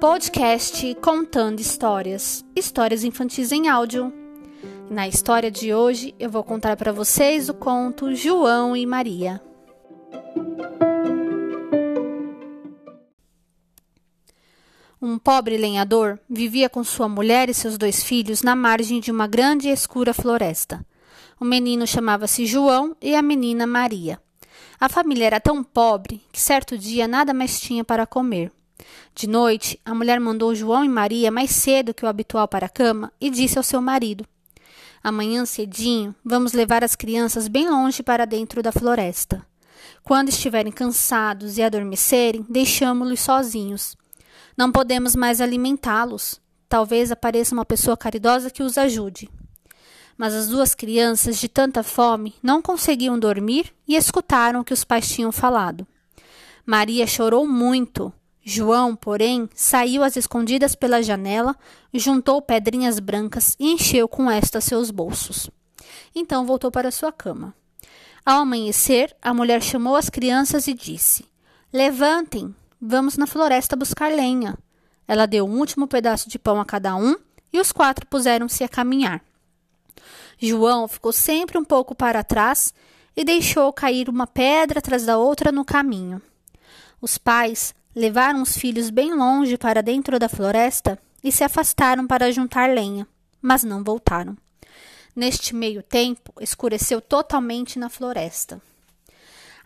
Podcast Contando Histórias, histórias infantis em áudio. Na história de hoje, eu vou contar para vocês o conto João e Maria. Um pobre lenhador vivia com sua mulher e seus dois filhos na margem de uma grande e escura floresta. O menino chamava-se João e a menina Maria. A família era tão pobre que certo dia nada mais tinha para comer. De noite, a mulher mandou João e Maria mais cedo que o habitual para a cama e disse ao seu marido: Amanhã cedinho vamos levar as crianças bem longe para dentro da floresta. Quando estiverem cansados e adormecerem, deixamo-los sozinhos. Não podemos mais alimentá-los. Talvez apareça uma pessoa caridosa que os ajude mas as duas crianças, de tanta fome, não conseguiam dormir e escutaram o que os pais tinham falado. Maria chorou muito. João, porém, saiu às escondidas pela janela, juntou pedrinhas brancas e encheu com estas seus bolsos. Então voltou para sua cama. Ao amanhecer, a mulher chamou as crianças e disse: Levantem, vamos na floresta buscar lenha. Ela deu um último pedaço de pão a cada um e os quatro puseram-se a caminhar. João ficou sempre um pouco para trás e deixou cair uma pedra atrás da outra no caminho. Os pais levaram os filhos bem longe para dentro da floresta e se afastaram para juntar lenha, mas não voltaram. Neste meio tempo, escureceu totalmente na floresta.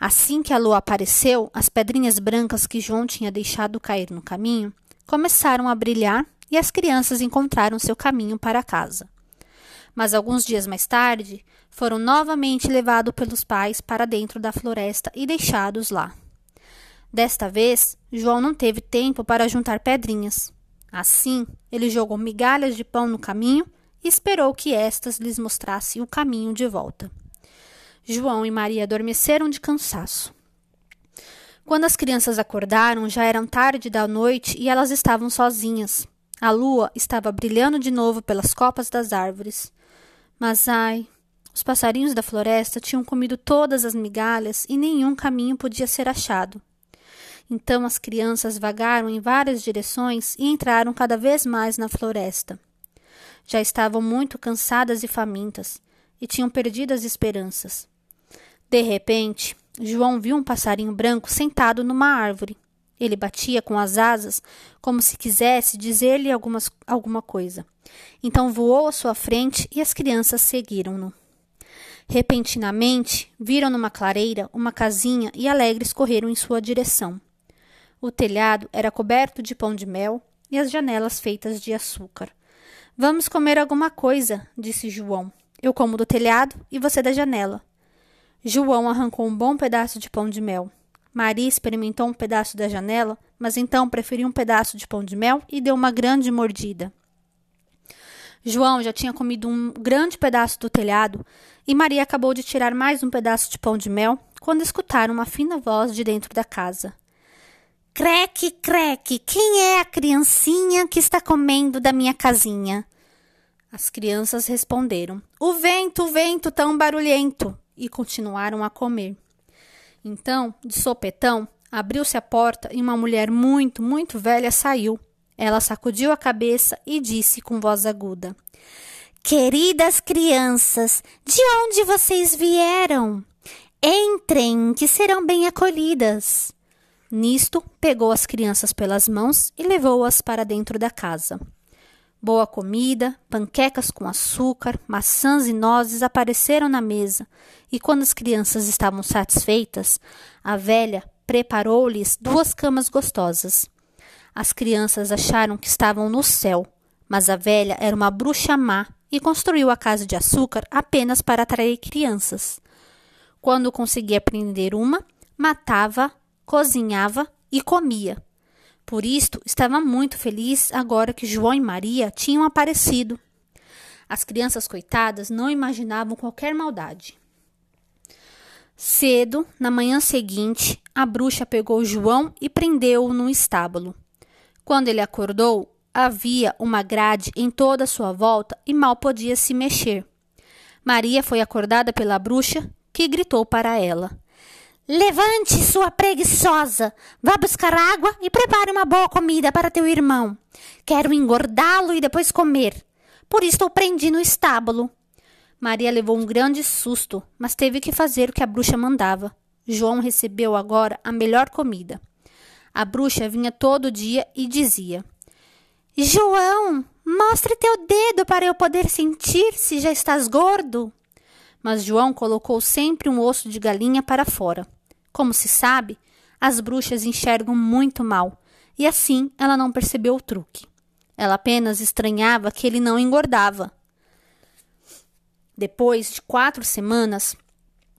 Assim que a lua apareceu, as pedrinhas brancas que João tinha deixado cair no caminho começaram a brilhar e as crianças encontraram seu caminho para casa mas alguns dias mais tarde foram novamente levados pelos pais para dentro da floresta e deixados lá. Desta vez, João não teve tempo para juntar pedrinhas. Assim, ele jogou migalhas de pão no caminho e esperou que estas lhes mostrassem o caminho de volta. João e Maria adormeceram de cansaço. Quando as crianças acordaram, já eram tarde da noite e elas estavam sozinhas. A lua estava brilhando de novo pelas copas das árvores. Mas ai, os passarinhos da floresta tinham comido todas as migalhas e nenhum caminho podia ser achado. Então as crianças vagaram em várias direções e entraram cada vez mais na floresta. Já estavam muito cansadas e famintas e tinham perdido as esperanças. De repente, João viu um passarinho branco sentado numa árvore. Ele batia com as asas como se quisesse dizer-lhe alguma coisa. Então voou à sua frente e as crianças seguiram-no. Repentinamente, viram numa clareira uma casinha e alegres correram em sua direção. O telhado era coberto de pão de mel e as janelas feitas de açúcar. Vamos comer alguma coisa, disse João. Eu como do telhado e você da janela. João arrancou um bom pedaço de pão de mel. Maria experimentou um pedaço da janela, mas então preferiu um pedaço de pão de mel e deu uma grande mordida. João já tinha comido um grande pedaço do telhado e Maria acabou de tirar mais um pedaço de pão de mel quando escutaram uma fina voz de dentro da casa. Creque, creque, quem é a criancinha que está comendo da minha casinha? As crianças responderam: O vento, o vento tão barulhento, e continuaram a comer. Então, de sopetão, abriu-se a porta e uma mulher muito, muito velha saiu. Ela sacudiu a cabeça e disse com voz aguda: Queridas crianças, de onde vocês vieram? Entrem, que serão bem acolhidas. Nisto, pegou as crianças pelas mãos e levou-as para dentro da casa. Boa comida, panquecas com açúcar, maçãs e nozes apareceram na mesa, e quando as crianças estavam satisfeitas, a velha preparou-lhes duas camas gostosas. As crianças acharam que estavam no céu, mas a velha era uma bruxa má e construiu a casa de açúcar apenas para atrair crianças. Quando conseguia prender uma, matava, cozinhava e comia. Por isto, estava muito feliz agora que João e Maria tinham aparecido. As crianças coitadas não imaginavam qualquer maldade. Cedo, na manhã seguinte, a bruxa pegou João e prendeu-o no estábulo. Quando ele acordou, havia uma grade em toda a sua volta e mal podia se mexer. Maria foi acordada pela bruxa, que gritou para ela: Levante, sua preguiçosa. Vá buscar água e prepare uma boa comida para teu irmão. Quero engordá-lo e depois comer. Por isso o prendi no estábulo. Maria levou um grande susto, mas teve que fazer o que a bruxa mandava. João recebeu agora a melhor comida. A bruxa vinha todo dia e dizia: João, mostre teu dedo para eu poder sentir se já estás gordo. Mas João colocou sempre um osso de galinha para fora. Como se sabe, as bruxas enxergam muito mal, e assim ela não percebeu o truque. Ela apenas estranhava que ele não engordava. Depois de quatro semanas,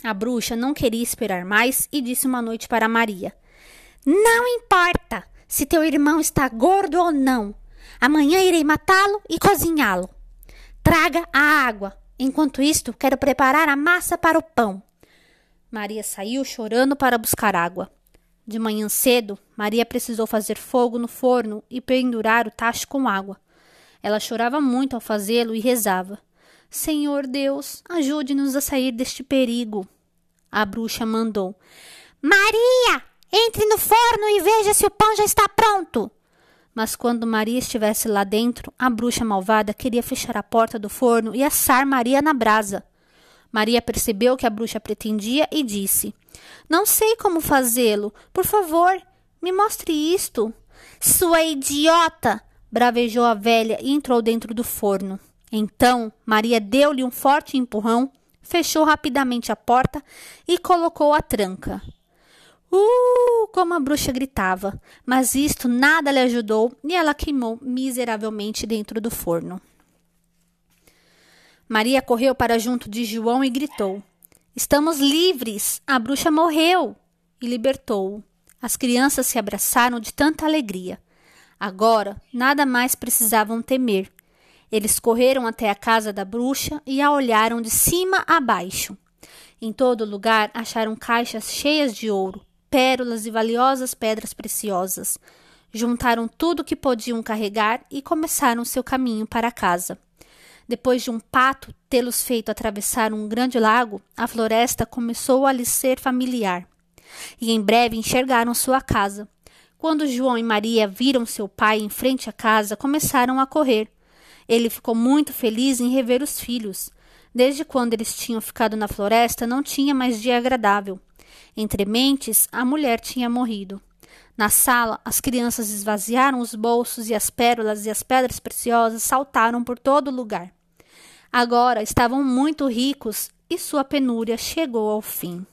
a bruxa não queria esperar mais e disse uma noite para Maria: Não importa se teu irmão está gordo ou não. Amanhã irei matá-lo e cozinhá-lo. Traga a água. Enquanto isto, quero preparar a massa para o pão. Maria saiu chorando para buscar água. De manhã cedo, Maria precisou fazer fogo no forno e pendurar o tacho com água. Ela chorava muito ao fazê-lo e rezava: Senhor Deus, ajude-nos a sair deste perigo. A bruxa mandou: Maria, entre no forno e veja se o pão já está pronto. Mas quando Maria estivesse lá dentro, a bruxa malvada queria fechar a porta do forno e assar Maria na brasa. Maria percebeu que a bruxa pretendia e disse: Não sei como fazê-lo. Por favor, me mostre isto. Sua idiota! bravejou a velha e entrou dentro do forno. Então Maria deu-lhe um forte empurrão, fechou rapidamente a porta e colocou a tranca. Uh! Como a bruxa gritava, mas isto nada lhe ajudou e ela queimou miseravelmente dentro do forno. Maria correu para junto de João e gritou: Estamos livres! A bruxa morreu! E libertou-o. As crianças se abraçaram de tanta alegria. Agora nada mais precisavam temer. Eles correram até a casa da bruxa e a olharam de cima a baixo. Em todo lugar acharam caixas cheias de ouro, pérolas e valiosas pedras preciosas. Juntaram tudo que podiam carregar e começaram seu caminho para casa. Depois de um pato tê-los feito atravessar um grande lago, a floresta começou a lhes ser familiar. E em breve enxergaram sua casa. Quando João e Maria viram seu pai em frente à casa, começaram a correr. Ele ficou muito feliz em rever os filhos. Desde quando eles tinham ficado na floresta, não tinha mais dia agradável. Entre mentes, a mulher tinha morrido. Na sala, as crianças esvaziaram os bolsos e as pérolas e as pedras preciosas saltaram por todo lugar. Agora estavam muito ricos e sua penúria chegou ao fim.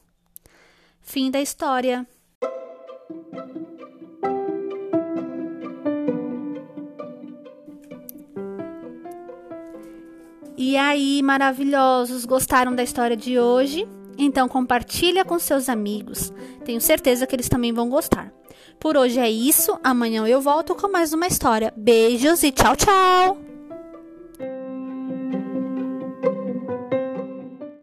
Fim da história. E aí, maravilhosos, gostaram da história de hoje? Então compartilha com seus amigos. Tenho certeza que eles também vão gostar. Por hoje é isso. Amanhã eu volto com mais uma história. Beijos e tchau, tchau.